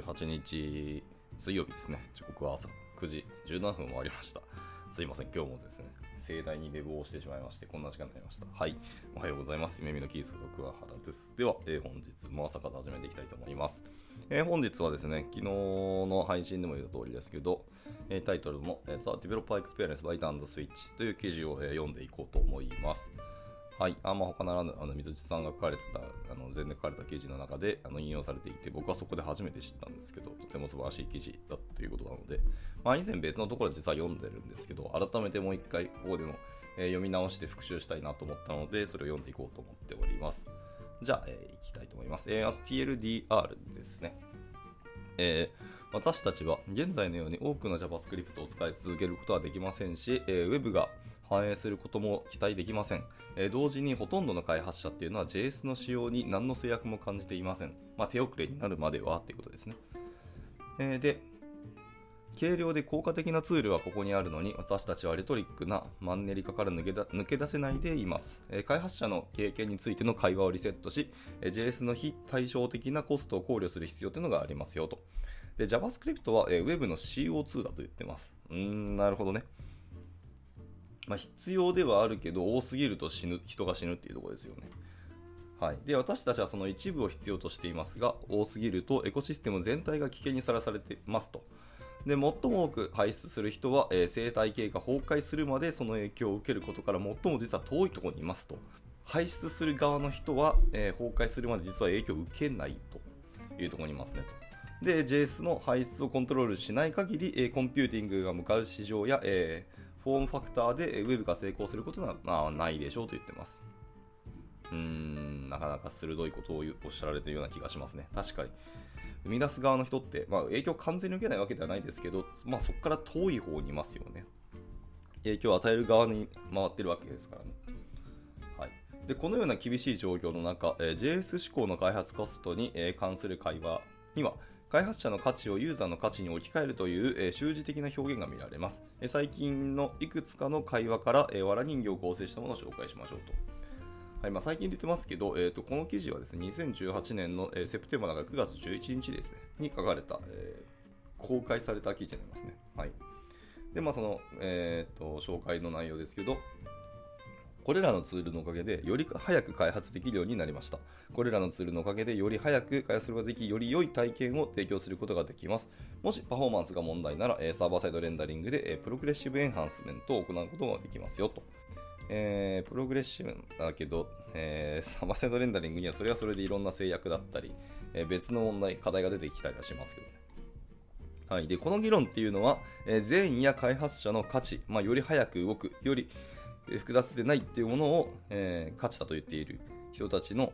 18日水曜日ですね。時刻は朝9時17分もありました。すいません、今日もですね、盛大に寝坊してしまいまして、こんな時間になりました。はい。おはようございます。夢見のキースこと桑原です。では、えー本日も朝から始めていきたいと思います。えー本日はですね、昨日の配信でも言った通りですけど、えータイトルも、えー The Developer Experience by Dan Switch という記事を、えー読んでいこうと思います。はい、あんま他ならぬあの水地さんが書かれてたあの前年書かれた記事の中であの引用されていて僕はそこで初めて知ったんですけどとても素晴らしい記事だということなので、まあ、以前別のところで実は読んでるんですけど改めてもう一回ここでも、えー読み直して復習したいなと思ったのでそれを読んでいこうと思っております。じゃあ、えーいきたいと思います、えーまず TLDR ですね。えー私たちは現在のように多くの JavaScript を使い続けることはできませんし、えー Web が反映することも期待できません、え同時にほとんどの開発者っていうのは JS の使用に何の制約も感じていません、まあ、手遅れになるまではっていうことですね、えで軽量で効果的なツールはここにあるのに私たちはレトリックなマンネリ化から抜けだ抜け出せないでいます、え開発者の経験についての会話をリセットし、え JS の非対照的なコストを考慮する必要というのがありますよと。で JavaScript は、えー Web の CO2 だと言ってます。うーんなるほどね。まあ、必要ではあるけど多すぎると死ぬ人が死ぬっていうところですよね。はい、で私たちはその一部を必要としていますが多すぎるとエコシステム全体が危険にさらされてますと。で最も多く排出する人は、えー生態系が崩壊するまでその影響を受けることから最も実は遠いところにいますと。排出する側の人は、えー崩壊するまで実は影響を受けないと。いうところにいますねと。で JS の排出をコントロールしない限り、えーコンピューティングが向かう市場や、えーフォームファクターでえー Web が成功することは、まあ、ないでしょうと言ってますうーんなかなか鋭いことをおっしゃられてるような気がしますね。確かに。生み出す側の人って、まあ、影響完全に受けないわけではないですけど、まあ、そこから遠い方にいますよね。影響を与える側に回ってるわけですからね。はい、でこのような厳しい状況の中、えー JS 志向の開発コストに、えー関する会話には、開発者の価値をユーザーの価値に置き換えるという、えー習字的な表現が見られます。え最近のいくつかの会話から、えー、わら人形を構成したものを紹介しましょうと。はいまあ、最近出てますけど、えー、とこの記事はですね2018年の、えーセプテンバーが9月11日ですねに書かれた、えー公開された記事になりますね。はい、で、まあ、その、えー、と紹介の内容ですけど、これらのツールのおかげでより早く開発できるようになりました。これらのツールのおかげでより早く開発することができ、より良い体験を提供することができます。もしパフォーマンスが問題なら、サーバーサイドレンダリングで、プログレッシブエンハンスメントを行うことができますよと。えープログレッシブだけど、えーサーバーサイドレンダリングにはそれはそれでいろんな制約だったり、えー別の問題、課題が出てきたりはしますけどね。はい、でこの議論っていうのは、え善意や開発者の価値、まあ、より早く動く、より複雑でないっていうものを、えー価値だと言っている人たちの、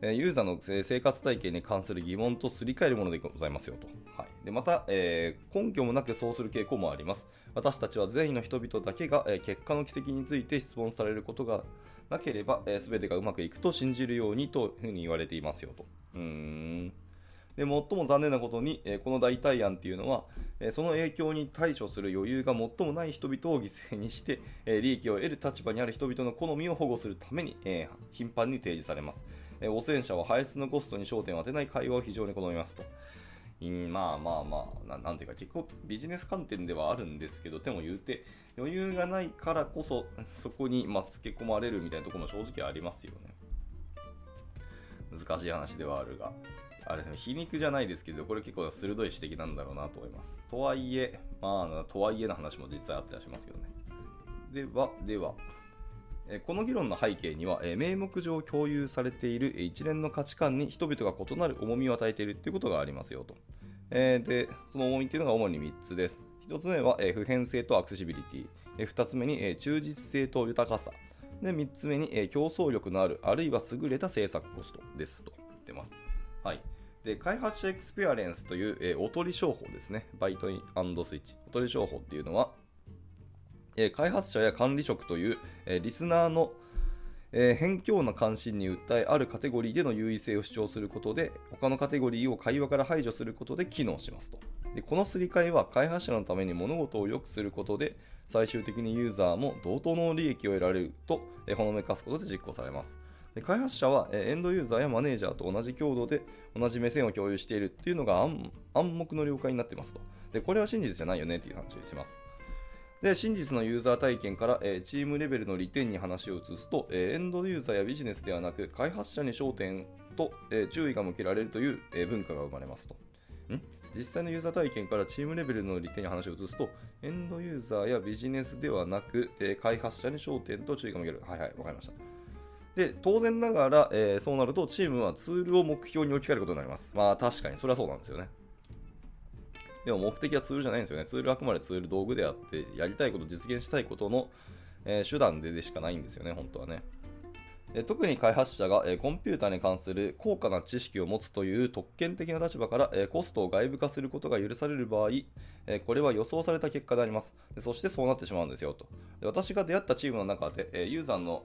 えーユーザーの生活体系に関する疑問とすり替えるものでございますよと。はい、でまた、えー根拠もなくそうする傾向もあります。私たちは善意の人々だけが、えー結果の奇跡について質問されることがなければ、えー、全てがうまくいくと信じるようにというふうに言われていますよと。うーんで最も残念なことに、えこの代替案っていうのは、えその影響に対処する余裕が最もない人々を犠牲にして、え利益を得る立場にある人々の好みを保護するために、え頻繁に提示されます。え汚染者は排出のコストに焦点を当てない会話を非常に好みますと。まあまあまあな、なんていうか、結構ビジネス観点ではあるんですけど、でも言うて、余裕がないからこそ、そこに、まあ、つけ込まれるみたいなところも正直ありますよね。難しい話ではあるが、あれですね、皮肉じゃないですけど、これ結構鋭い指摘なんだろうなと思います。とはいえ、まあ、とはいえの話も実際あったりしますけどね。では、では、えこの議論の背景には、え名目上共有されている一連の価値観に人々が異なる重みを与えているということがありますよと。えで、その重みというのが主に3つです。1つ目は、え普遍性とアクセシビリティ。え2つ目に、え忠実性と豊かさ。で、3つ目に、えー競争力のある、あるいは優れた制作コストですと言ってます。はい。で、開発者エクスペアレンスという、えーおとり商法ですね。バイトインスイッチ。おとり商法っていうのは、えー開発者や管理職という、えリスナーの、えー偏狭な関心に訴えあるカテゴリーでの優位性を主張することで他のカテゴリーを会話から排除することで機能しますとでこのすり替えは開発者のために物事を良くすることで最終的にユーザーも同等の利益を得られるとえほのめかすことで実行されますで開発者は、えエンドユーザーやマネージャーと同じ強度で同じ目線を共有しているっていうのが暗暗黙の了解になってますと。で、これは真実じゃないよねっていう話をします。で、真実のユーザー体験から、えチームレベルの利点に話を移すと、えエンドユーザーやビジネスではなく、開発者に焦点と、え注意が向けられるという、え文化が生まれますと。ん？実際のユーザー体験からチームレベルの利点に話を移すと、エンドユーザーやビジネスではなく、えー開発者に焦点と注意が向ける。はいはい、わかりました。で当然ながら、えーそうなるとチームはツールを目標に置き換えることになります。まあ確かにそれはそうなんですよね。でも目的はツールじゃないんですよね。ツールはあくまでツール道具であって、やりたいこと、実現したいことの、えー手段でしかないんですよね、本当はね。特に開発者が、コンピューターに関する高価な知識を持つという特権的な立場から、コストを外部化することが許される場合、これは予想された結果であります。そしてそうなってしまうんですよと。私が出会ったチームの中で、ユーザーの、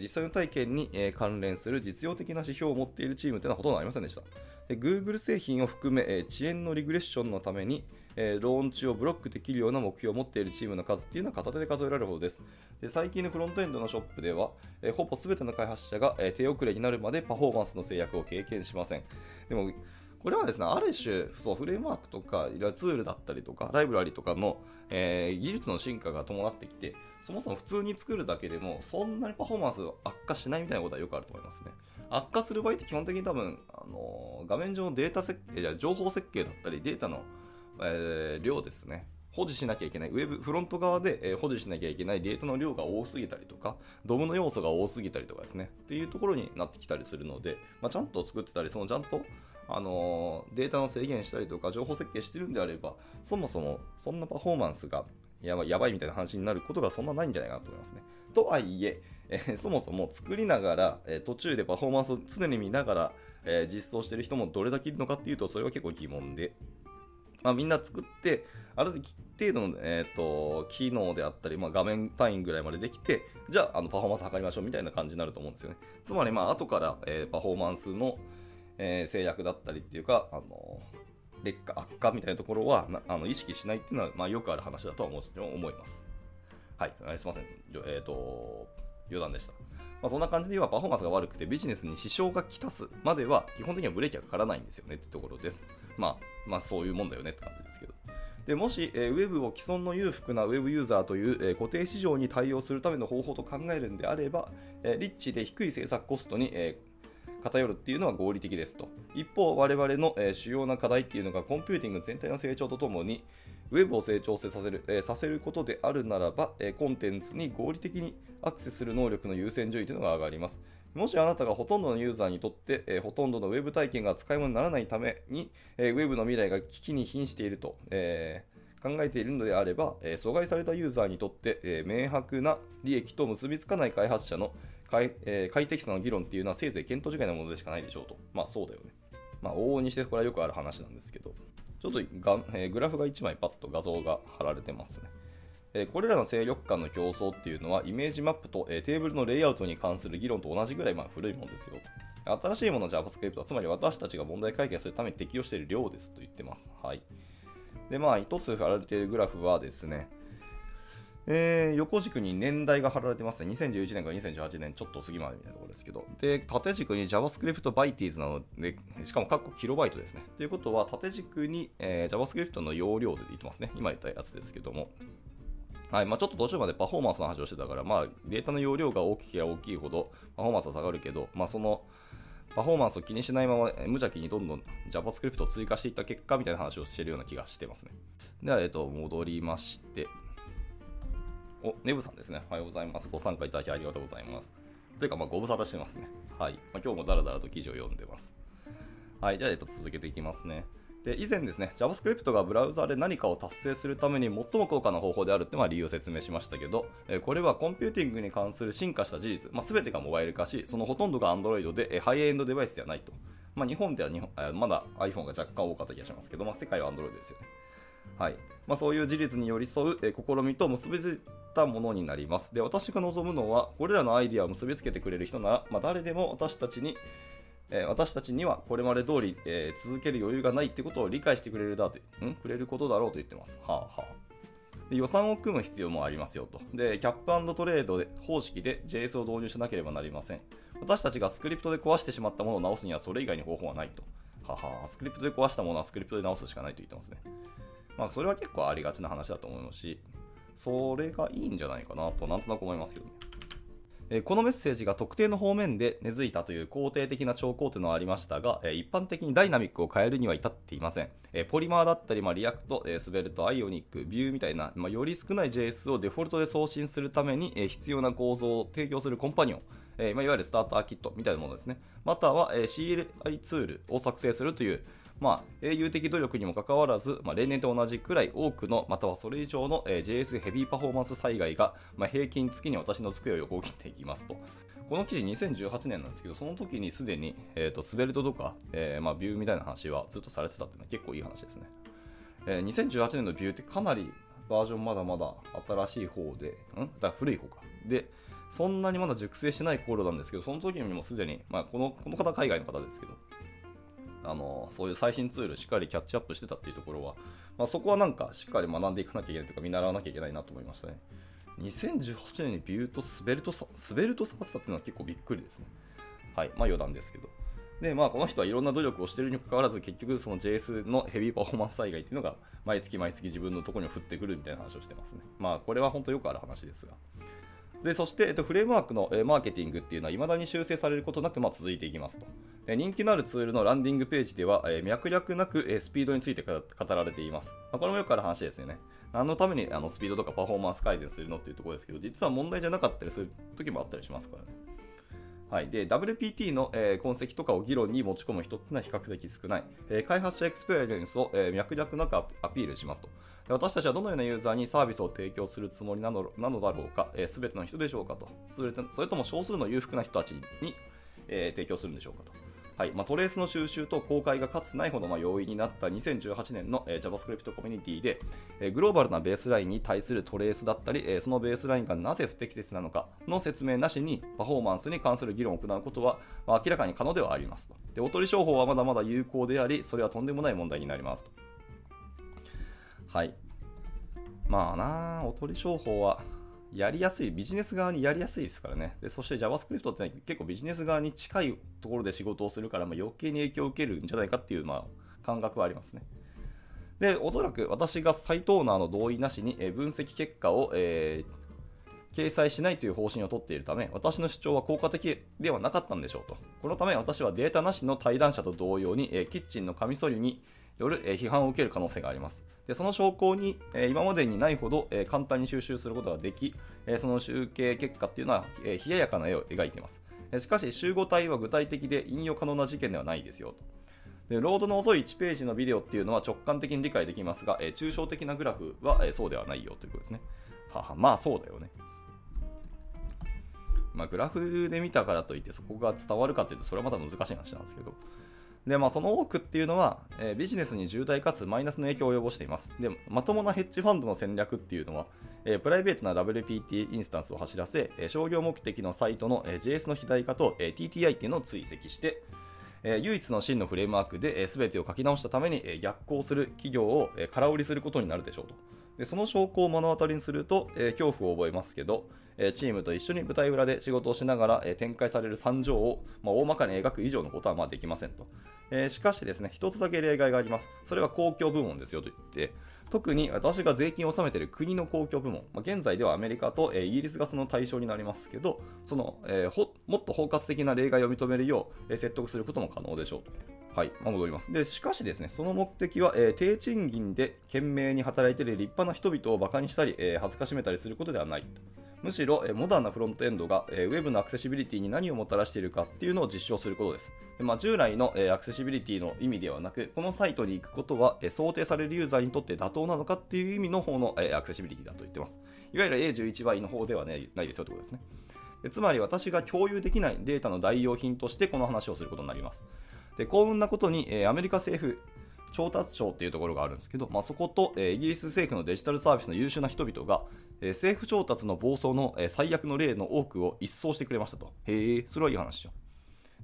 実際の体験に、関連する実用的な指標を持っているチームというのはほとんどありませんでした。で Google 製品を含め、遅延のリグレッションのために、えーローンチをブロックできるような目標を持っているチームの数っていうのは片手で数えられるほどです。で最近のフロントエンドのショップでは、えーほぼ全ての開発者が、えー手遅れになるまでパフォーマンスの制約を経験しません。でもこれはですね、ある種、そうフレームワークとか、いろいろツールだったりとか、ライブラリとかの、えー技術の進化が伴ってきて、そもそも普通に作るだけでも、そんなにパフォーマンス悪化しないみたいなことはよくあると思いますね。悪化する場合って基本的に多分、あのー画面上のデータ設計、じゃ情報設計だったり、データの、えー量ですね。保持しなきゃいけない、ウェブ、フロント側で、えー保持しなきゃいけないデータの量が多すぎたりとか、ドムの要素が多すぎたりとかですね、っていうところになってきたりするので、まあ、ちゃんと作ってたり、そのちゃんと、あのーデータの制限したりとか、情報設計してるんであれば、そもそもそんなパフォーマンスがやばいやばいみたいな話になることがそんなないんじゃないかなと思いますね。とはいえ、えーそもそも作りながら、えー途中でパフォーマンスを常に見ながら、えー実装してる人もどれだけいるのかっていうと、それは結構疑問で、まあ、みんな作って、ある程度の、えー、と機能であったり、まあ、画面単位ぐらいまでできて、じゃああのパフォーマンス測りましょうみたいな感じになると思うんですよね。つまり、まあ後から、えーパフォーマンスの、えー制約だったりっていうか、あの劣化、悪化みたいなところはあの意識しないっていうのは、まあ、よくある話だとは思う思います。はい、すみません。えっ、と、余談でした。まあ、そんな感じで言えばパフォーマンスが悪くてビジネスに支障がきたすまでは基本的にはブレーキがかからないんですよねってところです。まあ、まあそういうもんだよねって感じですけど。でもし、えーウェブを既存の裕福なウェブユーザーという、えー固定市場に対応するための方法と考えるんであれば、えーリッチで低い制作コストに、え偏るっていうのは合理的ですと。一方、我々の、え主要な課題っていうのがコンピューティング全体の成長とともに、ウェブを成長させる,、えさせることであるならば、えコンテンツに合理的にアクセスする能力の優先順位というのが上がります。もしあなたがほとんどのユーザーにとって、えーほとんどのウェブ体験が使い物にならないために、えーウェブの未来が危機に瀕していると、えー考えているのであれば、え阻害されたユーザーにとって、え明白な利益と結びつかない開発者の快,、え快適さの議論っていうのはせいぜい検討次第のものでしかないでしょうと。まあそうだよね。まあ往々にしてこれはよくある話なんですけど、ちょっとが、えグラフが1枚パッと画像が貼られてますね。えこれらの勢力間の競争っていうのはイメージマップと、えテーブルのレイアウトに関する議論と同じぐらいまあ古いものですよ。新しいもの JavaScript はつまり私たちが問題解決するために適用している量ですと言ってます。はい。で、まあ、一つ貼られているグラフはですね、えー横軸に年代が貼られてますね。2011年から2018年ちょっと過ぎまでみたいなところですけど。で、縦軸に JavaScript Bytes なので、しかも括弧キロバイトですね。ということは、縦軸に、えー JavaScript の容量で言ってますね。今言ったやつですけども。はいまあ、ちょっと途中までパフォーマンスの話をしてたから、まあ、データの容量が大きければ大きいほどパフォーマンスは下がるけど、まあ、そのパフォーマンスを気にしないまま無邪気にどんどん JavaScript を追加していった結果みたいな話をしてるような気がしてますね。では、えっと、戻りまして、お、ネブさんですね。おはようございます。ご参加いただきありがとうございます。というか、まあ、ご無沙汰してますね。はい。まあ、今日もダラダラと記事を読んでます。はい。じゃあ、えっと、続けていきますね。で、以前ですね、JavaScript がブラウザで何かを達成するために最も高価な方法であるってまあ理由を説明しましたけど、えこれはコンピューティングに関する進化した事実、まあ、全てがモバイル化し、そのほとんどが Android で、えハイエンドデバイスではないと。まあ、日本では日本えまだ iPhone が若干多かった気がしますけど、まあ、世界は Android ですよね。はいまあ、そういう事実に寄り添う、え試みと結びついたものになります。で、私が望むのは、これらのアイディアを結びつけてくれる人なら、まあ、誰でも私たちに、え私たちにはこれまで通り、えー続ける余裕がないってことを理解してくれるだとん？くれることだろうと言ってます。はあはあ。予算を組む必要もありますよと。で、キャップトレードで方式で JS を導入しなければなりません。私たちがスクリプトで壊してしまったものを直すにはそれ以外に方法はないと。ははあスクリプトで壊したものはスクリプトで直すしかないと言ってますね。まあ、それは結構ありがちな話だと思いますし、それがいいんじゃないかなと、なんとなく思いますけどね。えこのメッセージが特定の方面で根付いたという肯定的な兆候というのはありましたが、え一般的にダイナミックを変えるには至っていません。えポリマーだったり、まあ、 React、え Svelte、 Ionic、 Vue みたいな、まあ、より少ない JS をデフォルトで送信するために、え必要な構造を提供するコンパニオン、えまあ、いわゆるスターターキットみたいなものですね。または、え CLI ツールを作成するという、まあ、英雄的努力にもかかわらず、まあ、例年と同じくらい多くの、またはそれ以上の、え JS ヘビーパフォーマンス災害が、まあ、平均月に私の机を横切っていきますと。この記事2018年なんですけど、その時にすでに、えーと、スベルトとか、えー、まあ、ビューみたいな話はずっとされてたっていうのは結構いい話ですね。えー、2018年のビューってかなりバージョンまだまだ新しい方で、ん？だ古い方か。で、そんなにまだ熟成してない頃なんですけど、その時にもすでに、まあ、このこの方海外の方ですけど、あのそういう最新ツールしっかりキャッチアップしてたっていうところは、まあ、そこはなんかしっかり学んでいかなきゃいけないというか見習わなきゃいけないなと思いましたね。2018年にビューと滑ると滑ると触ってたっていうのは結構びっくりですね。はい。まあ余談ですけど。で、まあこの人はいろんな努力をしてるにもかかわらず結局その JS のヘビーパフォーマンス災害っていうのが毎月毎月自分のところに降ってくるみたいな話をしてますね。まあこれは本当よくある話ですが。でそして、えっと、フレームワークの、え、マーケティングっていうのは未だに修正されることなく、まあ、続いていきますと。で人気のあるツールのランディングページでは、え、脈略なく、え、スピードについて語られています。まあ、これもよくある話ですよね。何のためにあのスピードとかパフォーマンス改善するのっていうところですけど、実は問題じゃなかったりする時もあったりしますからね。はい、で WPT の、えー、痕跡とかを議論に持ち込む人っていうのは比較的少ない、えー、開発者エクスペリエンスを、えー、脈略なくアピールしますと。で私たちはどのようなユーザーにサービスを提供するつもりなのなのだろうか、す、えー、べ、ての人でしょうかと。それそれとも少数の裕福な人たちに、えー、提供するんでしょうかと。はい。まあ、トレースの収集と公開がかつないほどま容易になった2018年の、えー、JavaScript コミュニティで、えー、グローバルなベースラインに対するトレースだったり、えー、そのベースラインがなぜ不適切なのかの説明なしにパフォーマンスに関する議論を行うことは、まあ、明らかに可能ではありますと。でおとり商法はまだまだ有効でありそれはとんでもない問題になりますと。はい。まあなおとり商法はやりやすい、ビジネス側にやりやすいですからね。でそして JavaScript って結構ビジネス側に近いところで仕事をするから、まあ、余計に影響を受けるんじゃないかっていう、まあ、感覚はありますね。で、おそらく私がサイトオーナーの同意なしに分析結果を、えー、掲載しないという方針をとっているため、私の主張は効果的ではなかったんでしょうと。このため私はデータなしの対談者と同様に、えキッチンのカミソリによる、え批判を受ける可能性があります。でその証拠に、え今までにないほど、え簡単に収集することができ、えその集計結果っていうのは、え冷ややかな絵を描いています。しかし、集合体は具体的で引用可能な事件ではないですよと。でロードの遅い1ページのビデオっていうのは直感的に理解できますが、え抽象的なグラフは、えそうではないよということですね。はは、まあそうだよね。まあ、グラフで見たからといってそこが伝わるかというとそれはまた難しい話なんですけど、で、まあ、その多くっていうのは、えー、ビジネスに重大かつマイナスの影響を及ぼしています。で、まともなヘッジファンドの戦略っていうのは、えー、プライベートな WPT インスタンスを走らせ、えー、商業目的のサイトの、え JS の肥大化と、え TTI っていうのを追跡して、え唯一の真のフレームワークで、えー、全てを書き直したために、え逆行する企業を、え空売りすることになるでしょうと。でその証拠を目の当たりにすると、え恐怖を覚えますけど、えチームと一緒に舞台裏で仕事をしながら、え展開される惨状を、まあ、大まかに描く以上のことはまあできませんと。えー、しかしですね、一つだけ例外があります。それは公共部門ですよと言って、特に私が税金を納めている国の公共部門、まあ、現在ではアメリカと、えー、イギリスがその対象になりますけど、その、えー、もっと包括的な例外を認めるよう、え説得することも可能でしょうと。はい、まあ、戻ります。で、しかしですね、その目的は、えー、低賃金で懸命に働いている立派な人々を馬鹿にしたり、えー、恥ずかしめたりすることではないと。むしろ、えモダンなフロントエンドが、えウェブのアクセシビリティに何をもたらしているかっていうのを実証することです。でまあ、従来の、えアクセシビリティの意味ではなく、このサイトに行くことは、え想定されるユーザーにとって妥当なのかっていう意味の方の、えアクセシビリティだと言ってます。いわゆる A11 倍の方では、ね、ないですよということですね。つまり私が共有できないデータの代用品としてこの話をすることになります。で幸運なことに、えアメリカ政府調達庁っていうところがあるんですけど、まあ、そこと、え、イギリス政府のデジタルサービスの優秀な人々が、え、政府調達の暴走の、え、最悪の例の多くを一掃してくれましたと。へえ、それはいい話よ。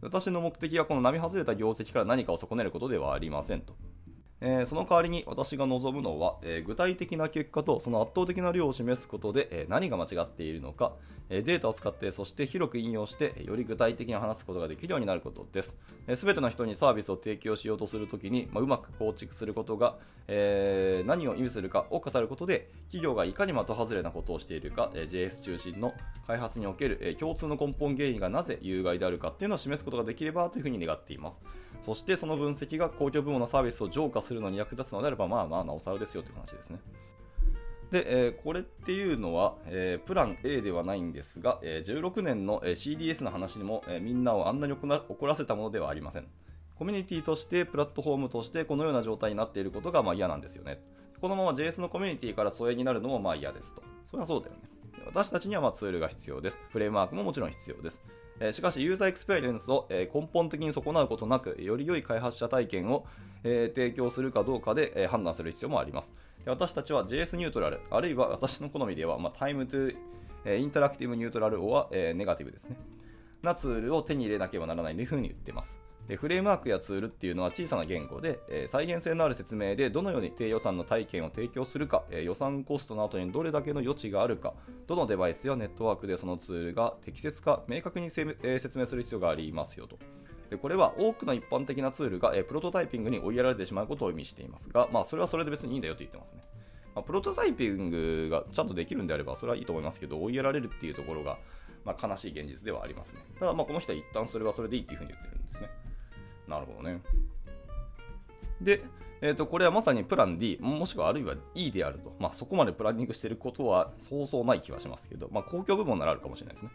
私の目的はこの並外れた業績から何かを損ねることではありませんと。えーその代わりに私が望むのは、えー具体的な結果とその圧倒的な量を示すことで、えー何が間違っているのか、えデータを使ってそして広く引用してより具体的に話すことができるようになることです。すべての人にサービスを提供しようとするときに、まあ、うまく構築することが、え何を意味するかを語ることで企業がいかに的外れなことをしているか、え JS 中心の開発における、え共通の根本原因がなぜ有害であるかっていうのを示すことができればというふうに願っています。そしてその分析が公共部門のサービスを浄化するのに役立つのであれば、まあまあなおさらですよという話ですね。で、えーこれっていうのは、えープラン A ではないんですが、えー16年の、CDS の話にも、えみんなをあんなに怒らせたものではありません。コミュニティとして、プラットフォームとして、このような状態になっていることがまあ嫌なんですよね。このまま JS のコミュニティから疎遠になるのもまあ嫌ですと。それはそうだよね。私たちにはまツールが必要です。フレームワークももちろん必要です。えしかし、ユーザーエクスペリエンスを、え根本的に損なうことなく、より良い開発者体験を、え提供するかどうかで、え判断する必要もあります。で私たちは JS neutral、あるいは私の好みでは、まあ、 Time to、え Interactive neutral は、え negative ですね。なツールを手に入れなければならないというふうに言っています。でフレームワークやツールっていうのは小さな言語で、えー再現性のある説明でどのように低予算の体験を提供するか、えー予算コストの後にどれだけの余地があるか、どのデバイスやネットワークでそのツールが適切か明確にえー説明する必要がありますよと。でこれは多くの一般的なツールが、えプロトタイピングに追いやられてしまうことを意味していますが、まあ、それはそれで別にいいんだよと言ってますね。ま、プロトタイピングがちゃんとできるんであれば、それはいいと思いますけど、追いやられるっていうところが、まあ、悲しい現実ではありますね。ただ、まあ、この人は一旦それはそれでいいっていうふうに言ってるんですね。なるほどね。で、えー、とこれはまさにプラン D、もしくはあるいは E であると、まあ、そこまでプランニングしていることはそうそうない気はしますけど、まあ、公共部門ならあるかもしれないですね。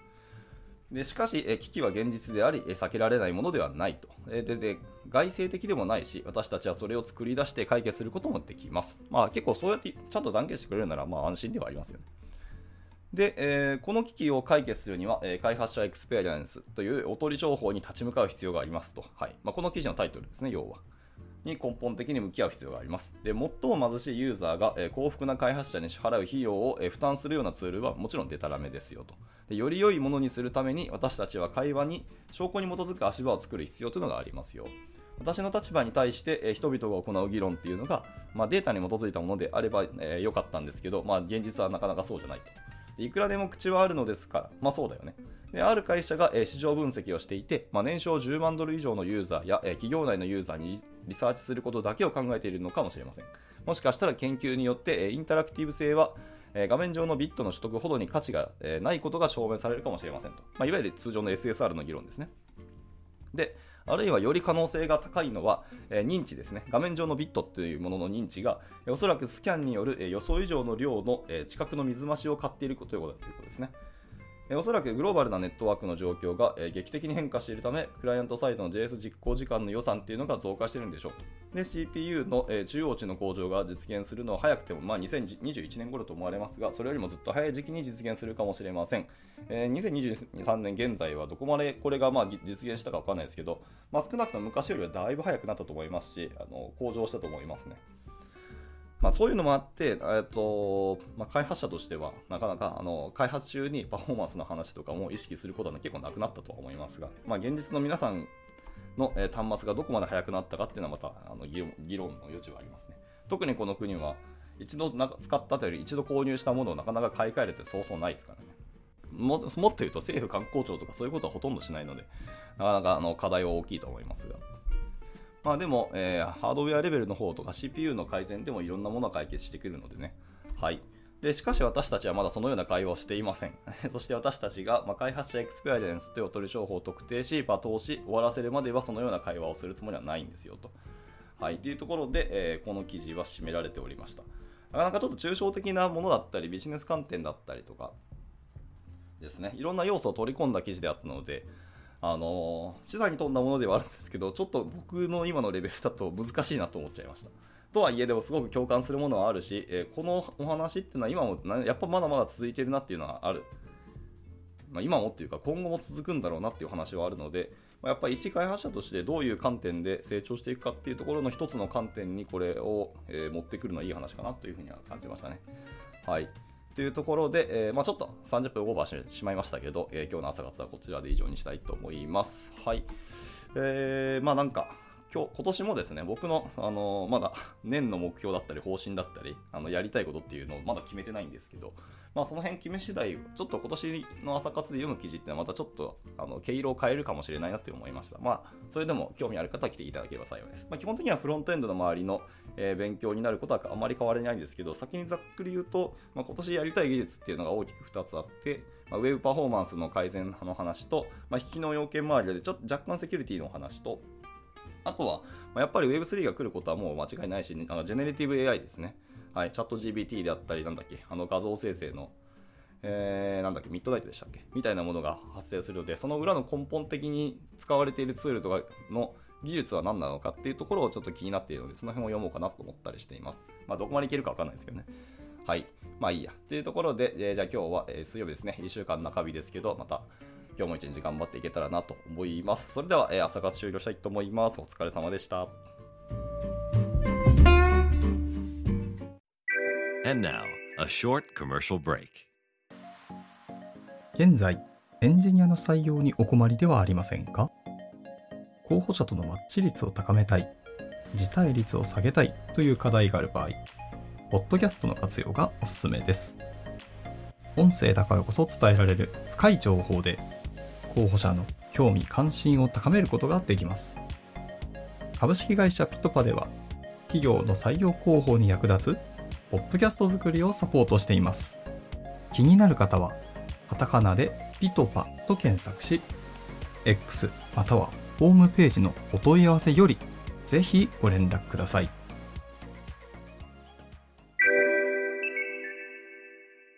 でしかし、え危機は現実であり、避けられないものではないと、えでで。外生的でもないし、私たちはそれを作り出して解決することもできます。まあ、結構そうやってちゃんと断言してくれるなら、まあ、安心ではありますよね。で、えーこの危機を解決するには、えー開発者エクスペリエンスというおとり商法に立ち向かう必要がありますと。はいまあ、この記事のタイトルですね、要は。に根本的に向き合う必要があります。で、最も貧しいユーザーが、えー幸福な開発者に支払う費用を、えー負担するようなツールはもちろんデタラメですよと。でより良いものにするために私たちは会話に証拠に基づく足場を作る必要というのがありますよ。私の立場に対して、えー人々が行う議論っていうのが、まあ、データに基づいたものであれば、えー良かったんですけど、まあ、現実はなかなかそうじゃないと。いくらでも口はあるのですか？ら、まあそうだよね。である会社が、市場分析をしていて、まあ、年商10万ドル以上のユーザーや、企業内のユーザーにリサーチすることだけを考えているのかもしれません。もしかしたら研究によって、インタラクティブ性は、画面上のビットの取得ほどに価値が、ないことが証明されるかもしれませんと。まあ、いわゆる通常の SSR の議論ですね。で、あるいはより可能性が高いのは、えー認知ですね。画面上のビットというものの認知が、えーおそらくスキャンによる、えー予想以上の量の、えー近くの水増しを買っているということということですね。えおそらくグローバルなネットワークの状況が、え劇的に変化しているため、クライアントサイトの JS 実行時間の予算っていうのが増加してるんでしょう。で、CPU の、え中央値の向上が実現するのは早くても、まあ、2021年頃と思われますが、それよりもずっと早い時期に実現するかもしれません。え2023年現在はどこまでこれがまあ実現したかわかんないですけど、まあ、少なくとも昔よりはだいぶ早くなったと思いますし、あの向上したと思いますね。まあ、そういうのもあって、えっとまあ、開発者としては、なかなかあの開発中にパフォーマンスの話とかも意識することは結構なくなったとは思いますが、まあ、現実の皆さんのえ端末がどこまで速くなったかっていうのはまたあの議論の余地はありますね。特にこの国は、一度なんか使ったというより、一度購入したものをなかなか買い替えるってそうそうないですからね。ももっと言うと政府官公庁とかそういうことはほとんどしないので、なかなかあの課題は大きいと思いますが。まあでも、えーハードウェアレベルの方とか CPU の改善でもいろんなものが解決してくるのでね。はい。で、しかし私たちはまだそのような会話をしていません。そして私たちが、まあ、開発者エクスペリエンスというおとり商法を特定し、罵倒し、終わらせるまではそのような会話をするつもりはないんですよと。はい。というところで、えーこの記事は締められておりました。なかなかちょっと抽象的なものだったり、ビジネス観点だったりとかですね、いろんな要素を取り込んだ記事であったので、あの、資産に富んだものではあるんですけど、ちょっと僕の今のレベルだと難しいなと思っちゃいました。とはいえ、でもすごく共感するものはあるし、えーこのお話っていうのは今もやっぱまだまだ続いてるなっていうのはある。まあ、今もっていうか今後も続くんだろうなっていう話はあるので、まあやっぱり一開発者としてどういう観点で成長していくかっていうところの一つの観点にこれを、えー持ってくるのはいい話かなというふうには感じましたね。はい。というところで、えーまあ、ちょっと30分オーバーしてしまいましたけど、えー今日の朝活はこちらで以上にしたいと思います。はい。えーまあなんか、今日今年もですね、僕の、あのまだ年の目標だったり方針だったり、あのやりたいことっていうのをまだ決めてないんですけど、まあ、その辺決め次第、ちょっと今年の朝活で読む記事ってのはまたちょっとあの毛色を変えるかもしれないなって思いました。まあ、それでも興味ある方は来ていただければ幸いです。まあ、基本的にはフロントエンドの周りの、えー、勉強になることはあまり変わりないんですけど、先にざっくり言うと、まあ、今年やりたい技術っていうのが大きく2つあって、まあ、ウェブパフォーマンスの改善の話と、まあ、引きの要件周りでちょっと若干セキュリティの話と、あとは、ま、やっぱり Web3 が来ることはもう間違いないし、ねあのジェネレティブ AI ですね。はい、チャット GBT であったり、なんだっけ、あの画像生成の、えー、なんだっけ、ミッドナイトでしたっけみたいなものが発生するので、その裏の根本的に使われているツールとかの技術は何なのかっていうところをちょっと気になっているので、その辺を読もうかなと思ったりしています。まあ、どこまでいけるかわかんないですけどね。はい。まあいいや。というところで、えー、じゃあ今日は、えー、水曜日ですね。1週間中日ですけど、また今日も一日頑張っていけたらなと思います。それでは、えー、朝活終了したいと思います。お疲れ様でした。Now, 現在、エンジニアの採用にお困りではありませんか？候補者とのマッチ率を高めたい、辞退率を下げたいという課題がある場合、ポッドキャストの活用がおすすめです。音声だからこそ伝えられる深い情報で候補者の興味関心を高めることができます株式会社ピトパでは企業の採用広報に役立つポッドキャスト作りをサポートしています気になる方はカタカナでピトパと検索し X またはホームページのお問い合わせよりぜひご連絡ください。